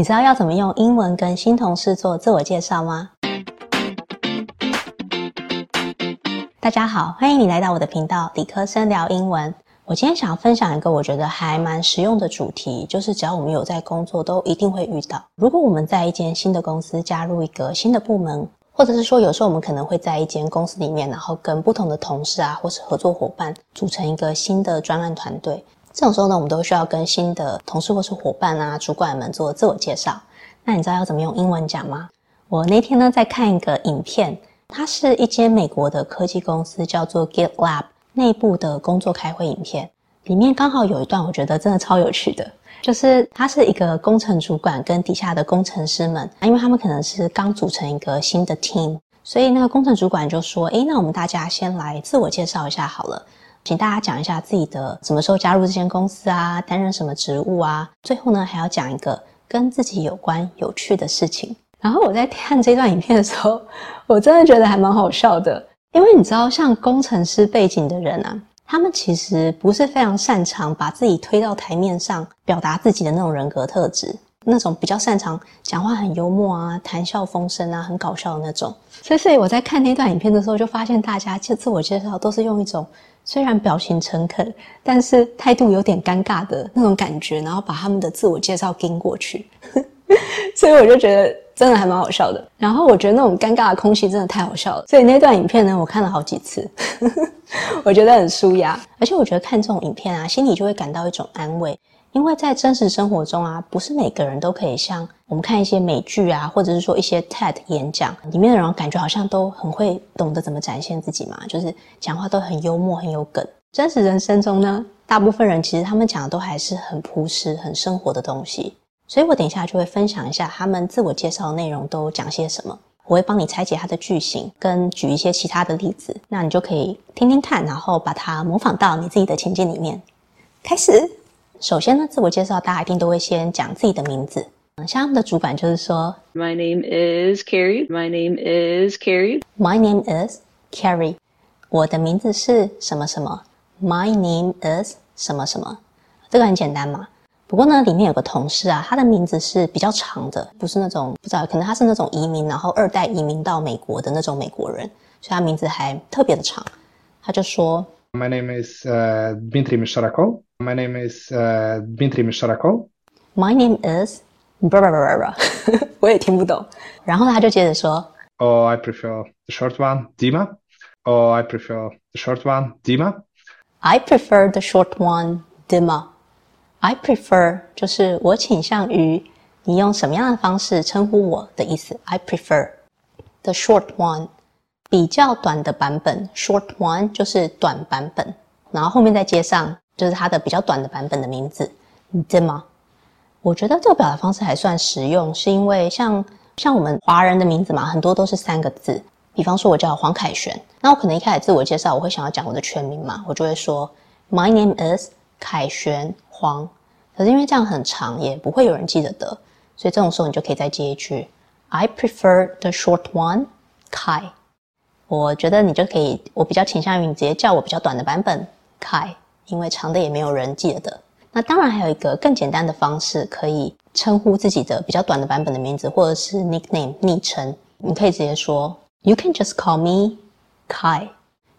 你知道要怎么用英文跟新同事做自我介绍吗？大家好，欢迎你来到我的频道理科生聊英文。我今天想要分享一个我觉得还蛮实用的主题，就是只要我们有在工作，都一定会遇到。如果我们在一间新的公司加入一个新的部门，或者是说有时候我们可能会在一间公司里面，然后跟不同的同事啊，或是合作伙伴组成一个新的专案团队。这种时候呢，我们都需要跟新的同事或是伙伴啊、主管们做自我介绍。那你知道要怎么用英文讲吗？我那天呢在看一个影片，它是一间美国的科技公司叫做 GitLab 内部的工作开会影片。里面刚好有一段，我觉得真的超有趣的，就是他是一个工程主管跟底下的工程师们，因为他们可能是刚组成一个新的 team，所以那个工程主管就说：“诶，那我们大家先来自我介绍一下好了。”请大家讲一下自己的什么时候加入这间公司啊，担任什么职务啊？最后呢，还要讲一个跟自己有关有趣的事情。然后我在看这段影片的时候，我真的觉得还蛮好笑的，因为你知道，像工程师背景的人啊，他们其实不是非常擅长把自己推到台面上，表达自己的那种人格特质，那种比较擅长讲话很幽默啊、谈笑风生啊、很搞笑的那种。所以，所以我在看那段影片的时候，就发现大家自我介绍都是用一种。虽然表情诚恳，但是态度有点尴尬的那种感觉，然后把他们的自我介绍跟过去，所以我就觉得真的还蛮好笑的。然后我觉得那种尴尬的空气真的太好笑了，所以那段影片呢，我看了好几次，我觉得很舒压，而且我觉得看这种影片啊，心里就会感到一种安慰。因为在真实生活中啊，不是每个人都可以像我们看一些美剧啊，或者是说一些 TED 演讲里面的人，感觉好像都很会懂得怎么展现自己嘛，就是讲话都很幽默、很有梗。真实人生中呢，大部分人其实他们讲的都还是很朴实、很生活的东西。所以我等一下就会分享一下他们自我介绍的内容都讲些什么，我会帮你拆解他的句型，跟举一些其他的例子，那你就可以听听看，然后把它模仿到你自己的情境里面。开始。首先呢，自我介绍，大家一定都会先讲自己的名字。嗯，像他们的主管就是说，My name is Carrie. My name is Carrie. My name is Carrie. 我的名字是什么什么。My name is 什么什么。这个很简单嘛。不过呢，里面有个同事啊，他的名字是比较长的，不是那种不知道，可能他是那种移民，然后二代移民到美国的那种美国人，所以他名字还特别的长。他就说，My name is Dmitry Mishalakov. My name is Dmitry Mishalakov. My name is blah blah blah blah. 我也听不懂。然后他就接着说，Oh, I prefer the short one, Dima. Oh, I prefer the short one, Dima. I prefer the short one, Dima. I prefer 就是我倾向于你用什么样的方式称呼我的意思。I prefer the short one，比较短的版本。Short one 就是短版本，然后后面再接上。 就是它的比较短的版本的名字，对吗？我觉得这个表达方式还算实用，是因为像像我们华人的名字嘛，很多都是三个字。比方说，我叫黄凯旋，那我可能一开始自我介绍，我会想要讲我的全名嘛，我就会说 My name is 凯旋黄。可是因为这样很长，也不会有人记得的，所以这种时候你就可以再接一句 I prefer the short one, Kai。我觉得你就可以，我比较倾向于你直接叫我比较短的版本 Kai。因为长的也没有人记得的。那当然还有一个更简单的方式，可以称呼自己的比较短的版本的名字，或者是 nickname 昵称。你可以直接说，You can just call me Kai。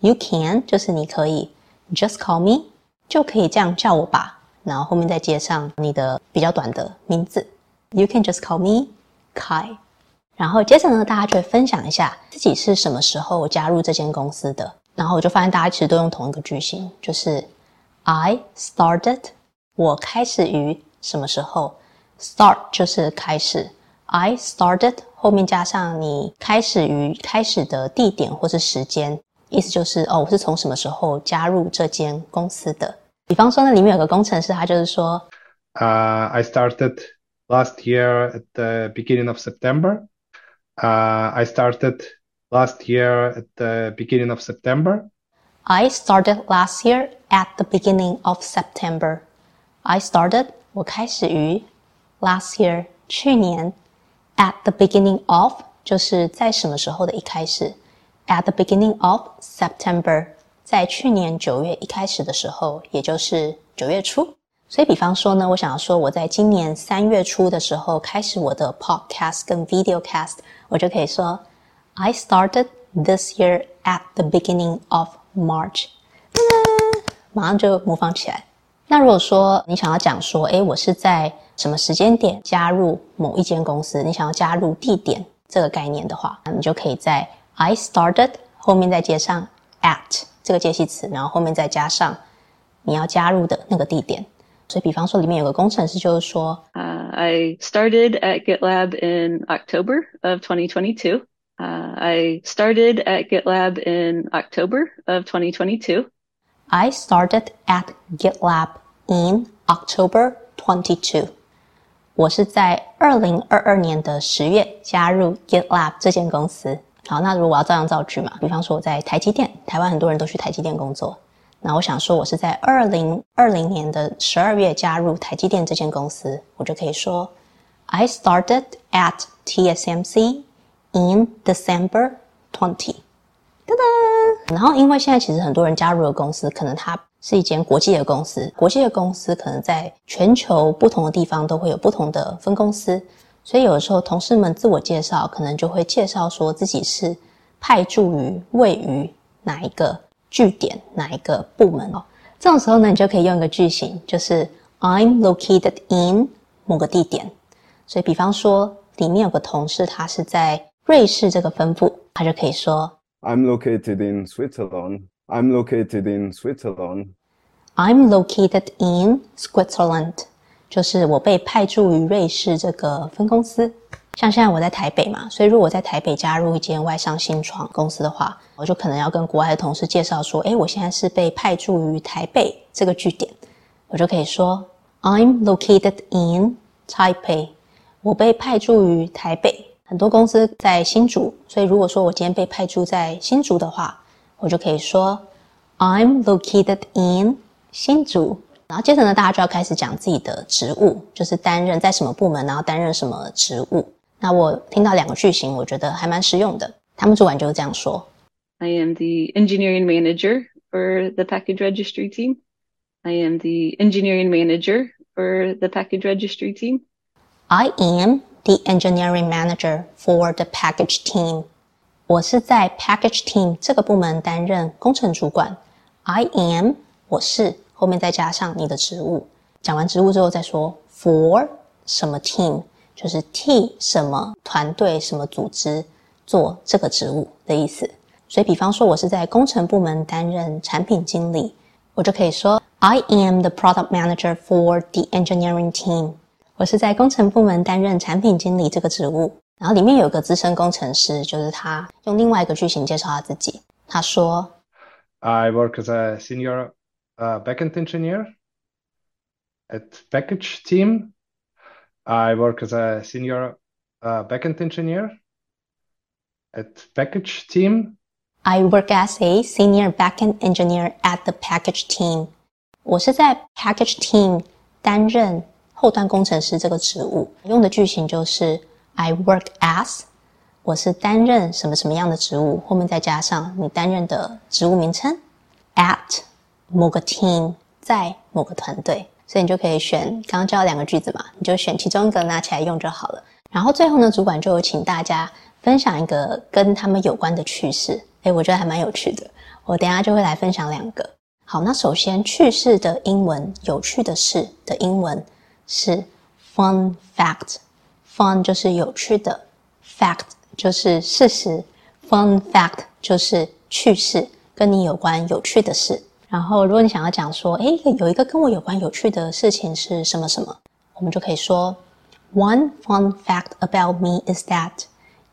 You can 就是你可以，just call me 就可以这样叫我吧。然后后面再接上你的比较短的名字，You can just call me Kai。然后接着呢，大家就会分享一下自己是什么时候加入这间公司的。然后我就发现大家其实都用同一个句型，就是。I started，我开始于什么时候？Start 就是开始。I started 后面加上你开始于开始的地点或是时间，意思就是哦，我是从什么时候加入这间公司的？比方说呢，里面有个工程师，他就是说，呃、uh,，I started last year at the beginning of September. 呃、uh,，I started last year at the beginning of September. I started last year at the beginning of September. I started 我开始于 last year 去年 at the beginning of 就是在什么时候的一开始 at the beginning of September 在去年九月一开始的时候，也就是九月初。 所以，比方说呢，我想要说，我在今年三月初的时候开始我的 podcast 跟 videocast，我就可以说，I started this year at the beginning of March 噔噔。马上就模仿起来。那如果说你想要讲说，诶，我是在什么时间点加入某一间公司，你想要加入地点这个概念的话，那你就可以在 I started 后面再接上 at 这个介系词，然后后面再加上你要加入的那个地点。所以，比方说里面有个工程师就是说，，I started at GitLab in October of 2022. Uh, I started at GitLab in October of 2022. I started at GitLab in October 22. 我是在二零二二年的十月加入 GitLab 这间公司。好，那如果我要照样造句嘛，比方说我在台积电，台湾很多人都去台积电工作。那我想说我是在二零二零年的十二月加入台积电这间公司，我就可以说 I started at TSMC in December 20. 噔噔，然后因为现在其实很多人加入的公司，可能它是一间国际的公司，国际的公司可能在全球不同的地方都会有不同的分公司，所以有的时候同事们自我介绍，可能就会介绍说自己是派驻于位于哪一个据点、哪一个部门哦。这种时候呢，你就可以用一个句型，就是 I'm located in 某个地点。所以，比方说里面有个同事，他是在瑞士这个分部，他就可以说。I'm located in Switzerland. I'm located in Switzerland. I'm located in Switzerland. 就是我被派驻于瑞士这个分公司。像现在我在台北嘛，所以如果我在台北加入一间外商新创公司的话，我就可能要跟国外的同事介绍说，哎，我现在是被派驻于台北这个据点，我就可以说 I'm located in Taipei. 我被派驻于台北。很多公司在新竹，所以如果说我今天被派驻在新竹的话，我就可以说 I'm located in 新竹。然后接着呢，大家就要开始讲自己的职务，就是担任在什么部门，然后担任什么职务。那我听到两个句型，我觉得还蛮实用的。他们主管就是这样说：I am the engineering manager for the package registry team. I am the engineering manager for the package registry team. I am The engineering manager for the package team，我是在 package team 这个部门担任工程主管。I am，我是后面再加上你的职务。讲完职务之后再说 for 什么 team，就是替什么团队、什么组织做这个职务的意思。所以，比方说我是在工程部门担任产品经理，我就可以说 I am the product manager for the engineering team。我是在工程部门担任产品经理这个职务，然后里面有个资深工程师，就是他用另外一个句型介绍他自己。他说：“I work as a senior uh, backend engineer at package team. I work as a senior uh, backend engineer at package team. I work as a senior backend engineer at the package team. 我是在 package team 担任。”后端工程师这个职务用的句型就是 I work as，我是担任什么什么样的职务，后面再加上你担任的职务名称 at 某个 team，在某个团队，所以你就可以选刚刚教了两个句子嘛，你就选其中一个拿起来用就好了。然后最后呢，主管就有请大家分享一个跟他们有关的趣事，诶，我觉得还蛮有趣的。我等下就会来分享两个。好，那首先趣事的英文，有趣的事的英文。是 fun fact，fun 就是有趣的，fact 就是事实，fun fact 就是趣事，跟你有关有趣的事。然后，如果你想要讲说，诶，有一个跟我有关有趣的事情是什么什么，我们就可以说，One fun fact about me is that，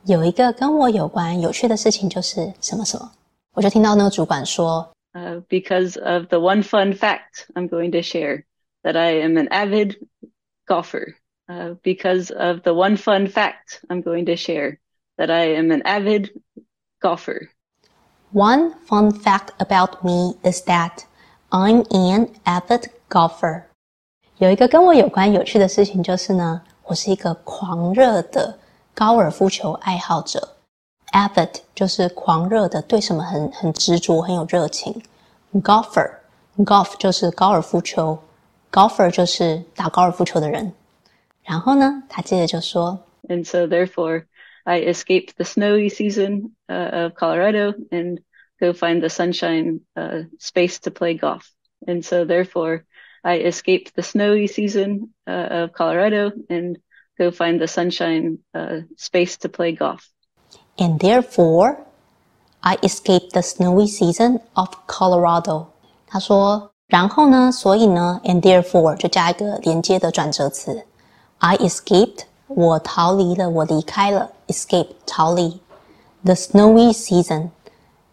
有一个跟我有关有趣的事情就是什么什么。我就听到那个主管说，呃，because of the one fun fact I'm going to share that I am an avid golfer uh, because of the one fun fact I'm going to share that I am an avid golfer. One fun fact about me is that I'm an avid golfer. 有一个跟我有关有趣的事情就是呢，我是一个狂热的高尔夫球爱好者。Avid 就是狂热的，对什么很很执着，很有热情。Golfer，golf 就是高尔夫球。 golfer 就是打高尔夫球的人。然后呢，他接着就说，And so therefore I escape the snowy season uh, of Colorado and go find the sunshine uh, space to play golf. And so therefore I escape the snowy season uh, of Colorado and go find the sunshine uh, space to play golf. And therefore, I escaped the snowy season of Colorado. 他说， 然后呢，所以呢，and therefore 就加一个连接的转折词。I escaped，我逃离了，我离开了。Escape 逃离。The snowy season，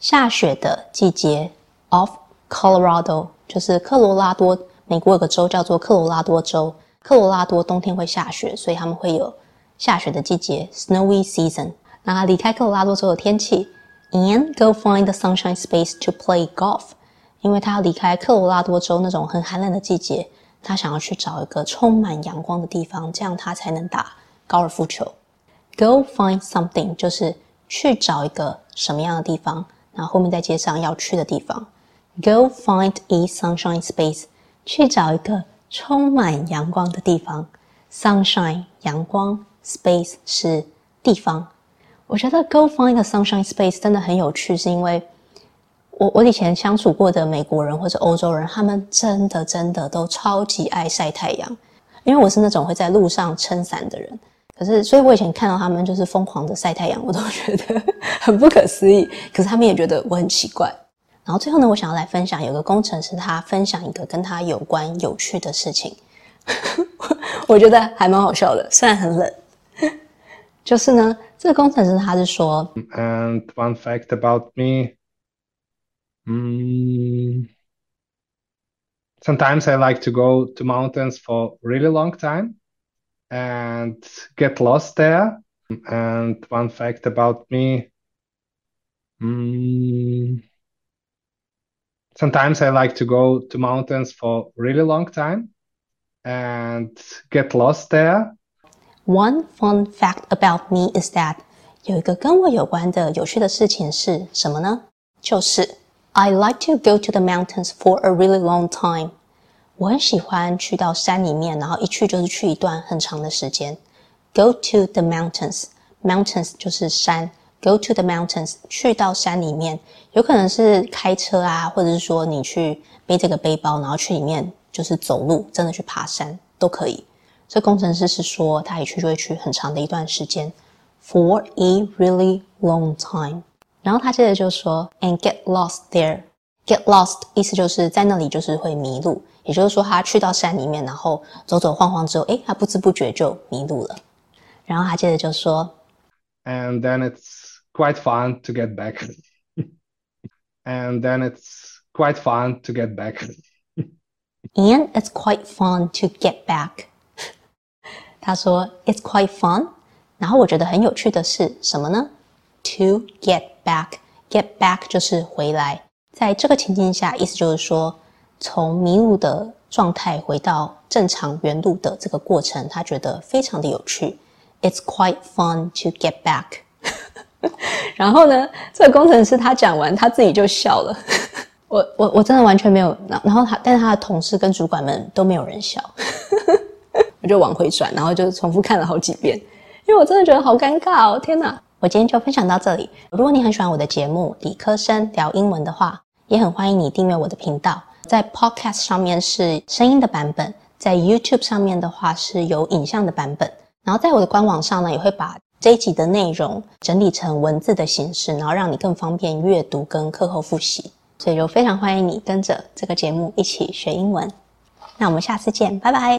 下雪的季节。Of Colorado，就是科罗拉多。美国有个州叫做科罗拉多州。科罗拉多冬天会下雪，所以他们会有下雪的季节，snowy season。那离开科罗拉多州的天气，and go find the sunshine space to play golf。因为他要离开科罗拉多州那种很寒冷的季节，他想要去找一个充满阳光的地方，这样他才能打高尔夫球。Go find something 就是去找一个什么样的地方，然后后面再接上要去的地方。Go find a sunshine space 去找一个。充满阳光的地方，sunshine 阳光，space 是地方。我觉得 go find a sunshine space 真的很有趣，是因为我我以前相处过的美国人或者欧洲人，他们真的真的都超级爱晒太阳。因为我是那种会在路上撑伞的人，可是所以我以前看到他们就是疯狂的晒太阳，我都觉得 很不可思议。可是他们也觉得我很奇怪。然后最后呢，我想要来分享，有个工程师他分享一个跟他有关有趣的事情，我觉得还蛮好笑的，虽然很冷。就是呢，这个工程师他是说，And one fact about me, um, sometimes I like to go to mountains for really long time and get lost there. And one fact about me, um. Sometimes I like to go to mountains for really long time and get lost there. One fun fact about me is that 有一个跟我有关的有趣的事情是什么呢？就是 I like to go to the mountains for a really long time. 我很喜欢去到山里面，然后一去就是去一段很长的时间。Go to the mountains. Mountains 就是山。Go to the mountains，去到山里面，有可能是开车啊，或者是说你去背这个背包，然后去里面就是走路，真的去爬山都可以。所以工程师是说，他一去就会去很长的一段时间，for a really long time。然后他接着就说，and get lost there。get lost 意思就是在那里就是会迷路，也就是说他去到山里面，然后走走晃晃之后，诶，他不知不觉就迷路了。然后他接着就说，and then it's quite fun to get back. and then it's quite fun to get back. and it's quite fun to get back. 他说 it's quite fun，然后我觉得很有趣的是什么呢？To get back, get back 就是回来，在这个情境下，意思就是说从迷路的状态回到正常原路的这个过程，他觉得非常的有趣。It's quite fun to get back. 然后呢，这个工程师他讲完，他自己就笑了。我我我真的完全没有，然后他，但是他的同事跟主管们都没有人笑。我就往回转，然后就重复看了好几遍，因为我真的觉得好尴尬哦！天哪，我今天就分享到这里。如果你很喜欢我的节目《理科生聊英文》的话，也很欢迎你订阅我的频道。在 Podcast 上面是声音的版本，在 YouTube 上面的话是有影像的版本。然后在我的官网上呢，也会把。这一集的内容整理成文字的形式，然后让你更方便阅读跟课后复习，所以就非常欢迎你跟着这个节目一起学英文。那我们下次见，拜拜。